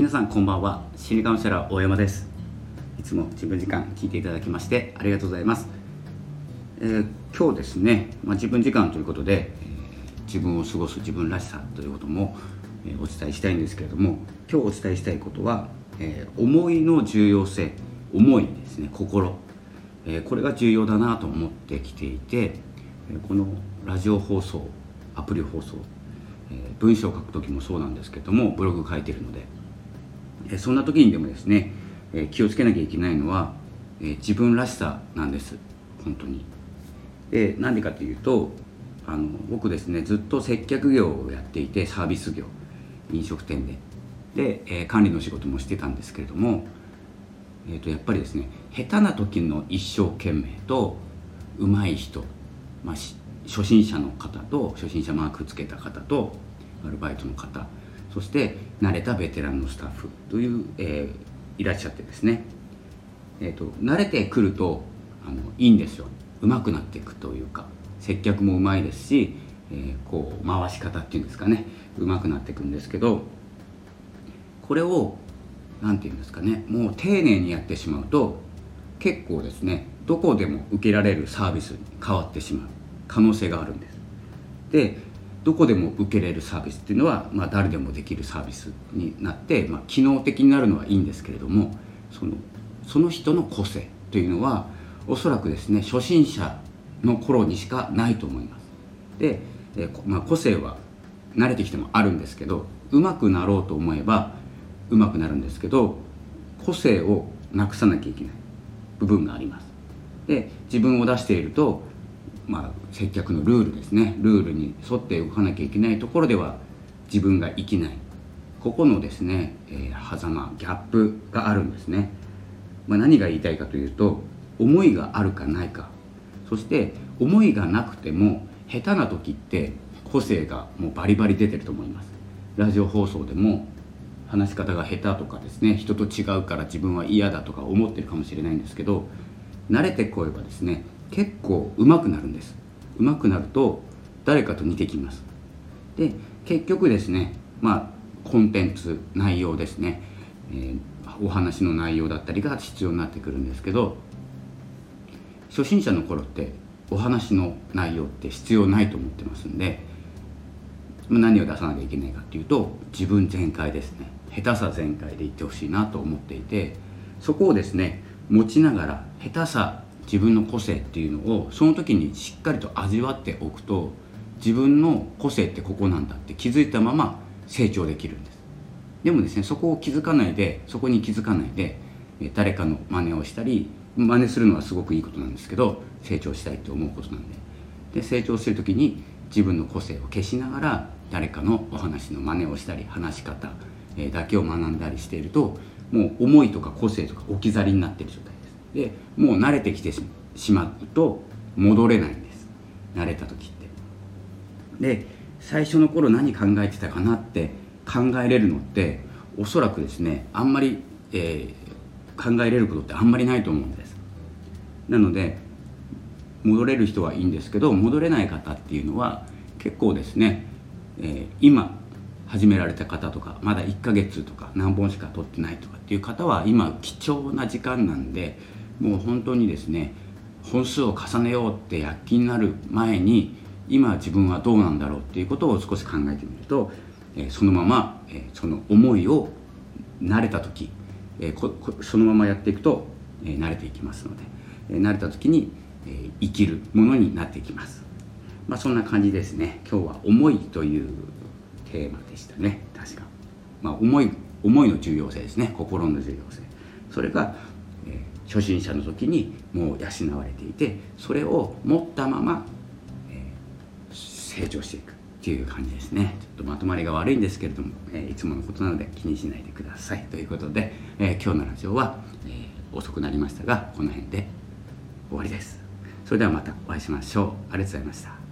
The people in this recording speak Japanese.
皆さんこんばんは。心理カウンセラー大山です。いつも自分時間聞いていただきましてありがとうございます、えー、今日ですね、まあ、自分時間ということで、えー、自分を過ごす自分らしさということも、えー、お伝えしたいんですけれども今日お伝えしたいことは、え思いの重要性思いですね心、えこれが重要だなと思ってきていてこのラジオ放送アプリ放送え文章を書く時もそうなんですけどもブログ書いてるので、そんな時にでもですね、気をつけなきゃいけないのは、自分らしさなんです。本当に。でなんでかというとあの僕ですねずっと接客業をやっていてサービス業飲食店で。で、え、管理の仕事もしてたんですけれども、えー、とやっぱりですね下手な時の一生懸命と上手い人、まあ、初心者の方と初心者マークつけた方とアルバイトの方そして慣れたベテランのスタッフという、えー、いらっしゃってですね、えーと、慣れてくるとあのいいんですよ。上手くなっていくというか接客もうまいですし、えー、こう回し方っていうんですかね。上手くなっていくんですけどこれを何て言うんですかね。もう丁寧にやってしまうと結構ですねどこでも受けられるサービスに変わってしまう可能性があるんです。でどこでも受けれるサービスっていうのは、まあ、誰でもできるサービスになって、まあ、機能的になるのはいいんですけれどもそのその人の個性というのはおそらくですね初心者の頃にしかないと思います。で、えまあ、個性は慣れてきてもあるんですけどうまくなろうと思えばうまくなるんですけど個性をなくさなきゃいけない部分があります。で自分を出しているとまあ、接客のルールですね。ルールに沿って動かなきゃいけないところでは自分が生きない。ここのですね、えー、狭間ギャップがあるんですね、まあ、何が言いたいかというと思いがあるかないか。そして思いがなくても下手な時って個性がもうバリバリ出てると思います。ラジオ放送でも話し方が下手とかですね人と違うから自分は嫌だとか思ってるかもしれないんですけど慣れてこえばですね結構上手くなるんです。上手くなると誰かと似てきます。で結局ですねまあコンテンツ内容ですね、えー、お話の内容だったりが必要になってくるんですけど初心者の頃ってお話の内容って必要ないと思ってますんで何を出さなきゃいけないかっていうと自分全開ですね。下手さ全開でいってほしいなと思っていてそこをですね持ちながら下手さ自分の個性っていうのをその時にしっかりと味わっておくと自分の個性ってここなんだって気づいたまま成長できるんです。でもですねそこを気づかないでそこに気づかないで誰かの真似をしたり真似するのはすごくいいことなんですけど成長したいと思うことなんで。で成長する時に自分の個性を消しながら誰かのお話の真似をしたり話し方だけを学んだりしているともう思いとか個性とか置き去りになってる状態。でもう慣れてきてしまうと戻れないんです。慣れた時って。で最初の頃何考えてたかなって考えれるのっておそらくですねあんまり、えー、考えれることってあんまりないと思うんです。なので戻れる人はいいんですけど戻れない方っていうのは結構ですね、えー、今始められた方とかまだ1ヶ月とか何本しか取ってないとかっていう方は今貴重な時間なんでもう本当にですね本数を重ねようって躍起になる前に今自分はどうなんだろうっていうことを少し考えてみると、え、そのまま、え、その思いを慣れた時、え、そのままやっていくと、え、慣れていきますので、え、慣れた時に、え、生きるものになっていきます。まあ、そんな感じですね。今日は「思い」というテーマでしたね。確か、まあ、思い思いの重要性ですね。心の重要性。それが初心者の時にもう養われていてそれを持ったまま、えー、成長していくっていう感じですね。ちょっとまとまりが悪いんですけれども、えー、いつものことなので気にしないでください。ということで、えー、今日のラジオは、え遅くなりましたがこの辺で終わりです。それではまたお会いしましょう。ありがとうございました。